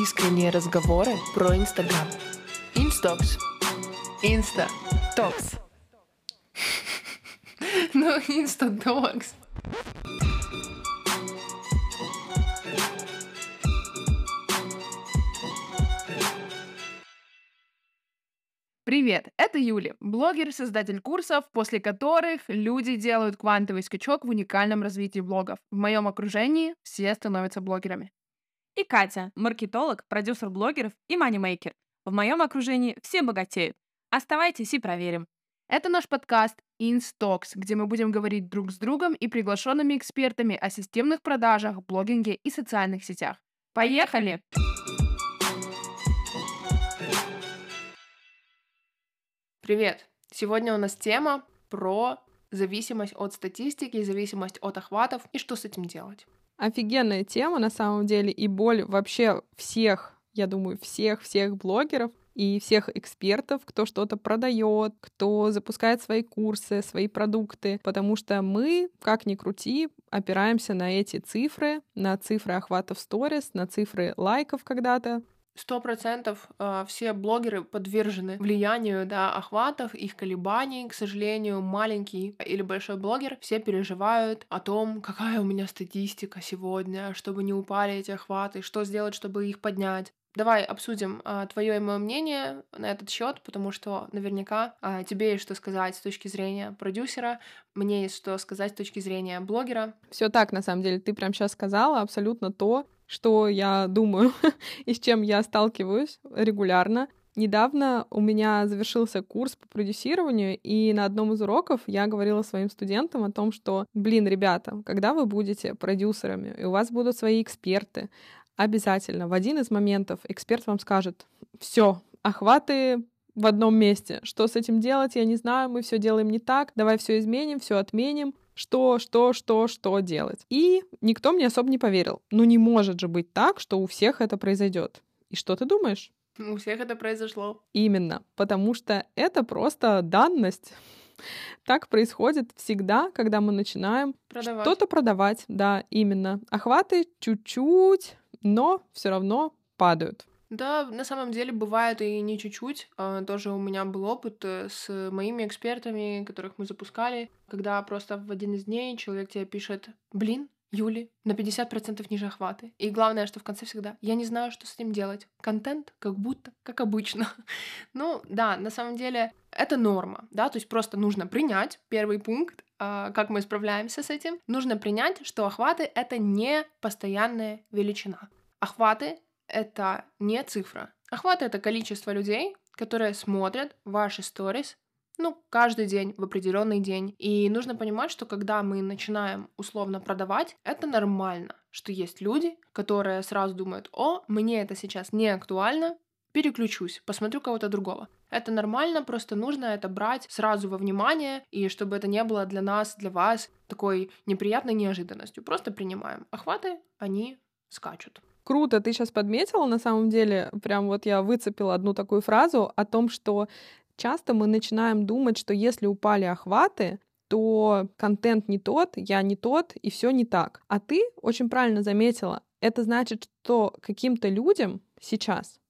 Искренние разговоры про Инстаграм. Инстатокс. Инста. Talks. Ну, Инстаtalks. Привет, это Юля, блогер создатель курсов, после которых люди делают квантовый скачок в уникальном развитии блогов. В моем окружении все становятся блогерами. И Катя, маркетолог, продюсер блогеров и манимейкер. В моем окружении все богатеют. Оставайтесь и проверим. Это наш подкаст InStocks, где мы будем говорить друг с другом и приглашенными экспертами о системных продажах, блогинге и социальных сетях. Поехали! Привет! Сегодня у нас тема про зависимость от статистики, зависимость от охватов и что с этим делать. Офигенная тема на самом деле и боль вообще всех, я думаю, всех-всех блогеров и всех экспертов, кто что-то продает, кто запускает свои курсы, свои продукты, потому что мы, как ни крути, опираемся на эти цифры, на цифры охватов сторис, на цифры лайков когда-то, Сто процентов э, все блогеры подвержены влиянию да, охватов, их колебаний. К сожалению, маленький или большой блогер все переживают о том, какая у меня статистика сегодня, чтобы не упали эти охваты, что сделать, чтобы их поднять. Давай обсудим а, твое и мое мнение на этот счет, потому что наверняка а, тебе есть что сказать с точки зрения продюсера, мне есть что сказать с точки зрения блогера. Все так, на самом деле, ты прям сейчас сказала абсолютно то, что я думаю и с чем я сталкиваюсь регулярно. Недавно у меня завершился курс по продюсированию, и на одном из уроков я говорила своим студентам о том, что, блин, ребята, когда вы будете продюсерами, и у вас будут свои эксперты, обязательно в один из моментов эксперт вам скажет, все, охваты в одном месте. Что с этим делать, я не знаю, мы все делаем не так, давай все изменим, все отменим что, что, что, что делать. И никто мне особо не поверил. Ну не может же быть так, что у всех это произойдет. И что ты думаешь? У всех это произошло. Именно, потому что это просто данность. Так происходит всегда, когда мы начинаем продавать. что-то продавать. Да, именно. Охваты чуть-чуть, но все равно падают. Да, на самом деле бывает и не чуть-чуть. А, тоже у меня был опыт э, с моими экспертами, которых мы запускали, когда просто в один из дней человек тебе пишет, блин, Юли, на 50% ниже охваты. И главное, что в конце всегда, я не знаю, что с этим делать. Контент как будто, как обычно. ну, да, на самом деле это норма, да, то есть просто нужно принять первый пункт, а, как мы справляемся с этим. Нужно принять, что охваты — это не постоянная величина. Охваты это не цифра. Охват — это количество людей, которые смотрят ваши сторис, ну, каждый день, в определенный день. И нужно понимать, что когда мы начинаем условно продавать, это нормально, что есть люди, которые сразу думают, о, мне это сейчас не актуально, переключусь, посмотрю кого-то другого. Это нормально, просто нужно это брать сразу во внимание, и чтобы это не было для нас, для вас такой неприятной неожиданностью. Просто принимаем. Охваты, они скачут круто ты сейчас подметила, на самом деле, прям вот я выцепила одну такую фразу о том, что часто мы начинаем думать, что если упали охваты, то контент не тот, я не тот, и все не так. А ты очень правильно заметила, это значит, что каким-то людям сейчас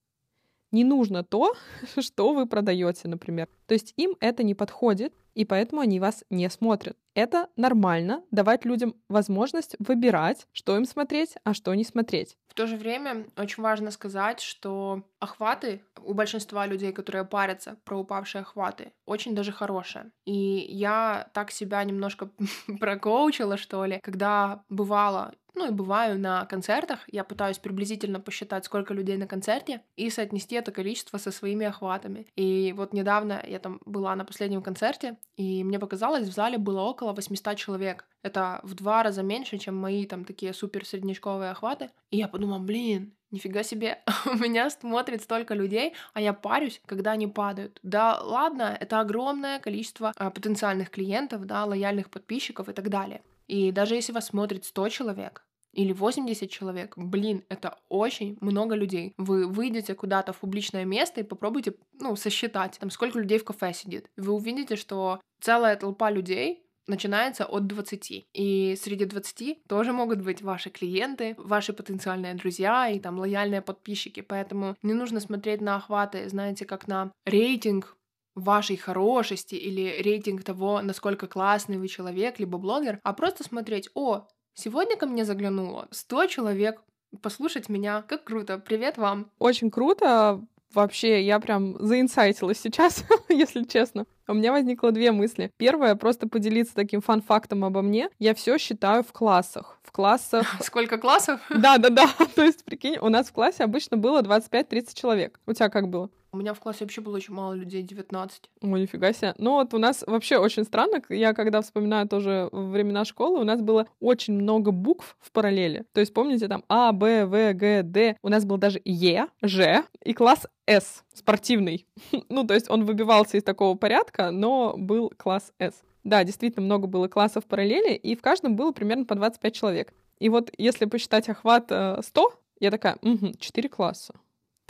не нужно то, что вы продаете, например. То есть им это не подходит, и поэтому они вас не смотрят. Это нормально, давать людям возможность выбирать, что им смотреть, а что не смотреть. В то же время очень важно сказать, что охваты у большинства людей, которые парятся про упавшие охваты, очень даже хорошие. И я так себя немножко прокоучила, что ли, когда бывало ну и бываю на концертах, я пытаюсь приблизительно посчитать, сколько людей на концерте, и соотнести это количество со своими охватами. И вот недавно я там была на последнем концерте, и мне показалось, в зале было около 800 человек. Это в два раза меньше, чем мои там такие супер среднячковые охваты. И я подумала, блин, нифига себе, у меня смотрит столько людей, а я парюсь, когда они падают. Да ладно, это огромное количество а, потенциальных клиентов, да, лояльных подписчиков и так далее. И даже если вас смотрит 100 человек, или 80 человек, блин, это очень много людей. Вы выйдете куда-то в публичное место и попробуйте, ну, сосчитать, там, сколько людей в кафе сидит. Вы увидите, что целая толпа людей начинается от 20. И среди 20 тоже могут быть ваши клиенты, ваши потенциальные друзья и там лояльные подписчики. Поэтому не нужно смотреть на охваты, знаете, как на рейтинг вашей хорошести или рейтинг того, насколько классный вы человек, либо блогер, а просто смотреть, о, сегодня ко мне заглянуло 100 человек, послушать меня, как круто, привет вам. Очень круто, вообще, я прям заинсайтилась сейчас, если честно. У меня возникло две мысли. Первое, просто поделиться таким фан-фактом обо мне. Я все считаю в классах. В классах... Сколько классов? Да, да, да. То есть, прикинь, у нас в классе обычно было 25-30 человек. У тебя как было? У меня в классе вообще было очень мало людей, 19. О, нифига себе. Ну вот у нас вообще очень странно, я когда вспоминаю тоже времена школы, у нас было очень много букв в параллели. То есть помните там А, Б, В, Г, Д. У нас был даже Е, Ж и класс С, спортивный. ну, то есть он выбивался из такого порядка, но был класс С. Да, действительно много было классов параллели, и в каждом было примерно по 25 человек. И вот если посчитать охват 100, э, я такая, угу, 4 класса.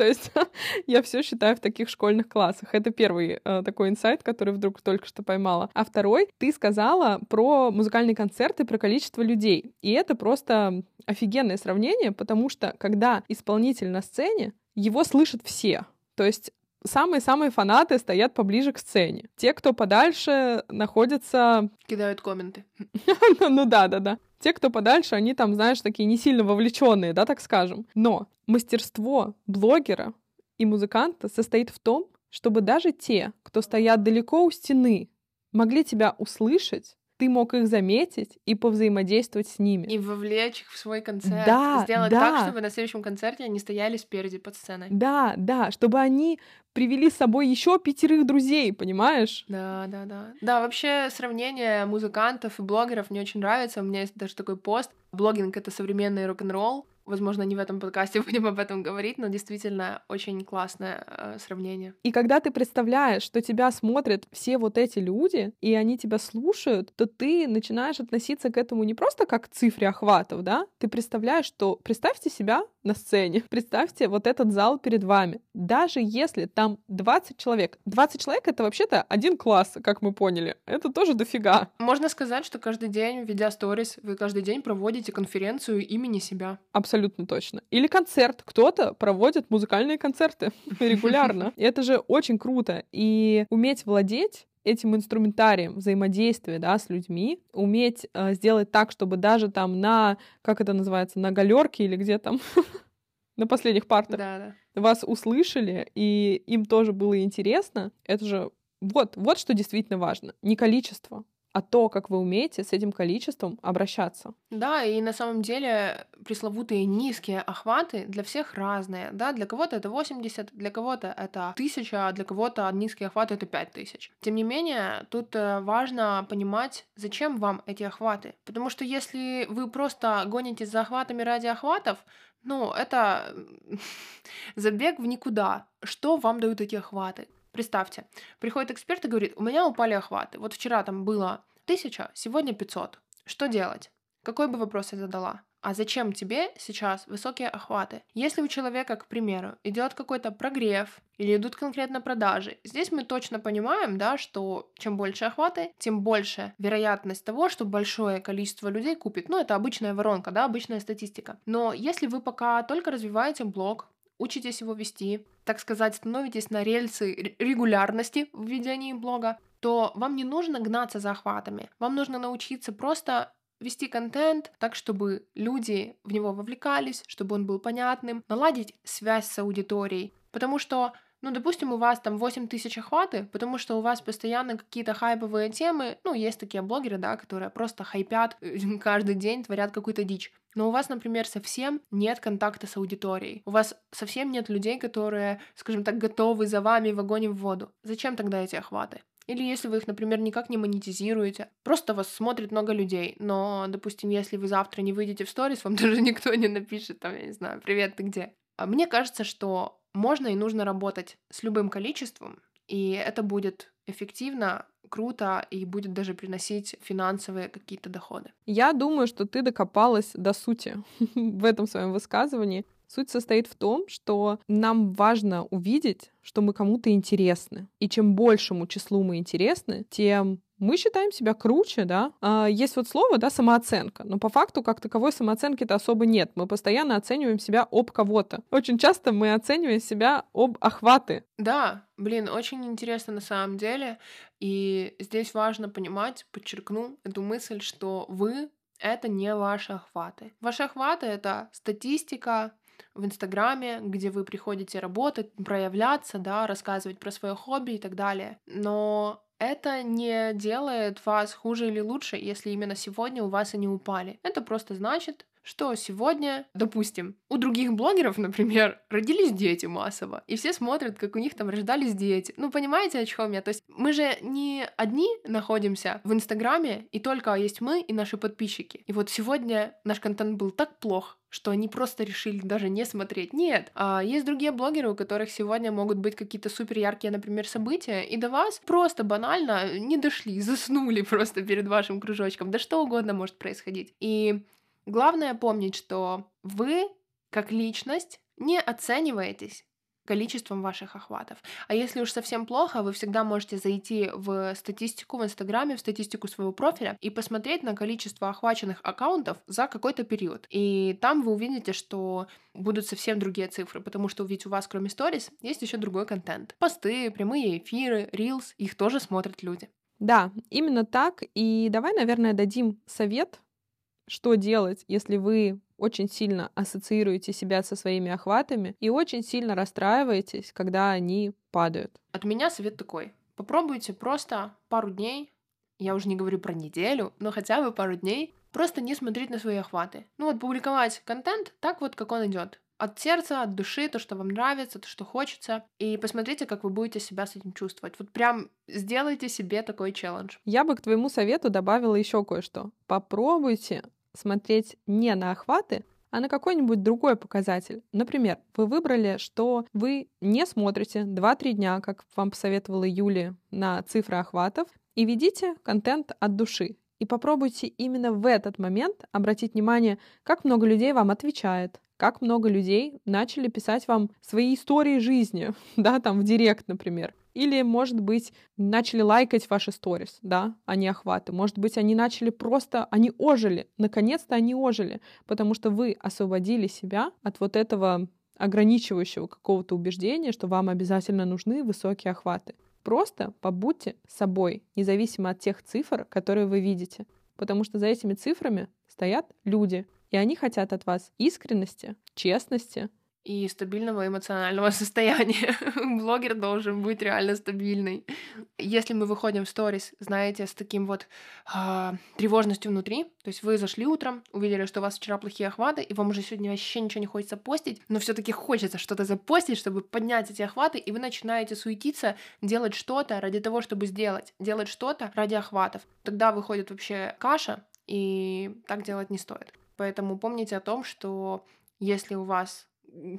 То есть я все считаю в таких школьных классах. Это первый э, такой инсайт, который вдруг только что поймала. А второй, ты сказала про музыкальные концерты, про количество людей. И это просто офигенное сравнение, потому что когда исполнитель на сцене, его слышат все. То есть самые-самые фанаты стоят поближе к сцене. Те, кто подальше, находятся... Кидают комменты. Ну да, да, да. Те, кто подальше, они там, знаешь, такие не сильно вовлеченные, да, так скажем. Но мастерство блогера и музыканта состоит в том, чтобы даже те, кто стоят далеко у стены, могли тебя услышать ты мог их заметить и повзаимодействовать с ними. И вовлечь их в свой концерт. Да, Сделать да. так, чтобы на следующем концерте они стояли спереди под сценой. Да, да, чтобы они привели с собой еще пятерых друзей, понимаешь? Да, да, да. Да, вообще сравнение музыкантов и блогеров мне очень нравится. У меня есть даже такой пост. Блогинг — это современный рок-н-ролл. Возможно, не в этом подкасте будем об этом говорить, но действительно очень классное э, сравнение. И когда ты представляешь, что тебя смотрят все вот эти люди, и они тебя слушают, то ты начинаешь относиться к этому не просто как к цифре охватов, да? Ты представляешь, что представьте себя на сцене, представьте вот этот зал перед вами. Даже если там 20 человек, 20 человек — это вообще-то один класс, как мы поняли. Это тоже дофига. Можно сказать, что каждый день, ведя сторис, вы каждый день проводите конференцию имени себя. Абсолютно точно. Или концерт. Кто-то проводит музыкальные концерты регулярно. И это же очень круто. И уметь владеть этим инструментарием взаимодействия да, с людьми, уметь э, сделать так, чтобы даже там на, как это называется, на галерке или где там, на последних партах да, да. вас услышали, и им тоже было интересно, это же вот, вот что действительно важно. Не количество, а то, как вы умеете с этим количеством обращаться. Да, и на самом деле пресловутые низкие охваты для всех разные. Да? Для кого-то это 80, для кого-то это 1000, а для кого-то низкие охваты это 5000. Тем не менее, тут э, важно понимать, зачем вам эти охваты. Потому что если вы просто гонитесь за охватами ради охватов, ну, это забег в никуда. Что вам дают эти охваты? Представьте, приходит эксперт и говорит, у меня упали охваты. Вот вчера там было тысяча, сегодня 500. Что делать? Какой бы вопрос я задала? А зачем тебе сейчас высокие охваты? Если у человека, к примеру, идет какой-то прогрев или идут конкретно продажи, здесь мы точно понимаем, да, что чем больше охваты, тем больше вероятность того, что большое количество людей купит. Ну, это обычная воронка, да, обычная статистика. Но если вы пока только развиваете блог, учитесь его вести, так сказать, становитесь на рельсы регулярности в ведении блога, то вам не нужно гнаться за охватами. Вам нужно научиться просто вести контент так, чтобы люди в него вовлекались, чтобы он был понятным, наладить связь с аудиторией. Потому что ну, допустим, у вас там 8 тысяч охваты, потому что у вас постоянно какие-то хайповые темы. Ну, есть такие блогеры, да, которые просто хайпят каждый день, творят какую-то дичь. Но у вас, например, совсем нет контакта с аудиторией. У вас совсем нет людей, которые, скажем так, готовы за вами в огонь и в воду. Зачем тогда эти охваты? Или если вы их, например, никак не монетизируете, просто вас смотрит много людей, но, допустим, если вы завтра не выйдете в сторис, вам даже никто не напишет, там, я не знаю, привет, ты где? А мне кажется, что можно и нужно работать с любым количеством, и это будет эффективно, круто и будет даже приносить финансовые какие-то доходы. Я думаю, что ты докопалась до сути в этом своем высказывании. Суть состоит в том, что нам важно увидеть, что мы кому-то интересны. И чем большему числу мы интересны, тем мы считаем себя круче, да. А, есть вот слово, да, самооценка, но по факту как таковой самооценки-то особо нет. Мы постоянно оцениваем себя об кого-то. Очень часто мы оцениваем себя об охваты. Да, блин, очень интересно на самом деле. И здесь важно понимать, подчеркну эту мысль, что вы это не ваши охваты. Ваши охваты — это статистика, в Инстаграме, где вы приходите работать, проявляться, да, рассказывать про свое хобби и так далее. Но это не делает вас хуже или лучше, если именно сегодня у вас они упали. Это просто значит, что сегодня, допустим, у других блогеров, например, родились дети массово, и все смотрят, как у них там рождались дети. Ну, понимаете, о чем я? То есть мы же не одни находимся в Инстаграме, и только есть мы и наши подписчики. И вот сегодня наш контент был так плох, что они просто решили даже не смотреть. Нет, а есть другие блогеры, у которых сегодня могут быть какие-то супер яркие, например, события, и до вас просто банально не дошли, заснули просто перед вашим кружочком. Да что угодно может происходить. И Главное помнить, что вы, как личность, не оцениваетесь количеством ваших охватов. А если уж совсем плохо, вы всегда можете зайти в статистику в Инстаграме, в статистику своего профиля и посмотреть на количество охваченных аккаунтов за какой-то период. И там вы увидите, что будут совсем другие цифры, потому что ведь у вас, кроме сторис, есть еще другой контент. Посты, прямые эфиры, рилс, их тоже смотрят люди. Да, именно так. И давай, наверное, дадим совет что делать, если вы очень сильно ассоциируете себя со своими охватами и очень сильно расстраиваетесь, когда они падают. От меня совет такой. Попробуйте просто пару дней, я уже не говорю про неделю, но хотя бы пару дней, просто не смотреть на свои охваты. Ну вот публиковать контент так вот, как он идет. От сердца, от души, то, что вам нравится, то, что хочется. И посмотрите, как вы будете себя с этим чувствовать. Вот прям сделайте себе такой челлендж. Я бы к твоему совету добавила еще кое-что. Попробуйте смотреть не на охваты, а на какой-нибудь другой показатель. Например, вы выбрали, что вы не смотрите 2-3 дня, как вам посоветовала Юлия, на цифры охватов, и ведите контент от души. И попробуйте именно в этот момент обратить внимание, как много людей вам отвечает, как много людей начали писать вам свои истории жизни, да, там в директ, например. Или, может быть, начали лайкать ваши сторис, да, а не охваты. Может быть, они начали просто, они ожили. Наконец-то они ожили, потому что вы освободили себя от вот этого ограничивающего какого-то убеждения, что вам обязательно нужны высокие охваты. Просто побудьте собой, независимо от тех цифр, которые вы видите. Потому что за этими цифрами стоят люди, и они хотят от вас искренности, честности, и стабильного эмоционального состояния. Блогер должен быть реально стабильный. Если мы выходим в сторис, знаете, с таким вот э, тревожностью внутри, то есть вы зашли утром, увидели, что у вас вчера плохие охваты, и вам уже сегодня вообще ничего не хочется постить, но все таки хочется что-то запостить, чтобы поднять эти охваты, и вы начинаете суетиться, делать что-то ради того, чтобы сделать, делать что-то ради охватов. Тогда выходит вообще каша, и так делать не стоит. Поэтому помните о том, что если у вас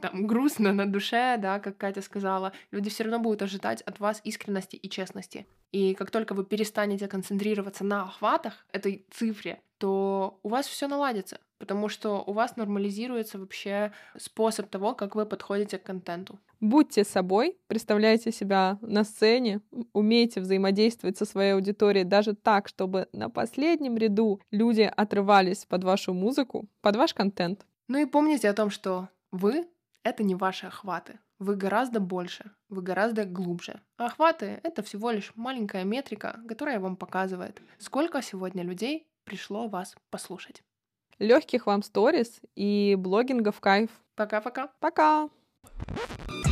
там, грустно на душе, да, как Катя сказала, люди все равно будут ожидать от вас искренности и честности. И как только вы перестанете концентрироваться на охватах этой цифре, то у вас все наладится, потому что у вас нормализируется вообще способ того, как вы подходите к контенту. Будьте собой, представляйте себя на сцене, умейте взаимодействовать со своей аудиторией даже так, чтобы на последнем ряду люди отрывались под вашу музыку, под ваш контент. Ну и помните о том, что вы — это не ваши охваты. Вы гораздо больше, вы гораздо глубже. А охваты — это всего лишь маленькая метрика, которая вам показывает, сколько сегодня людей пришло вас послушать. Легких вам сторис и блогинга в кайф. Пока-пока. Пока. -пока. Пока.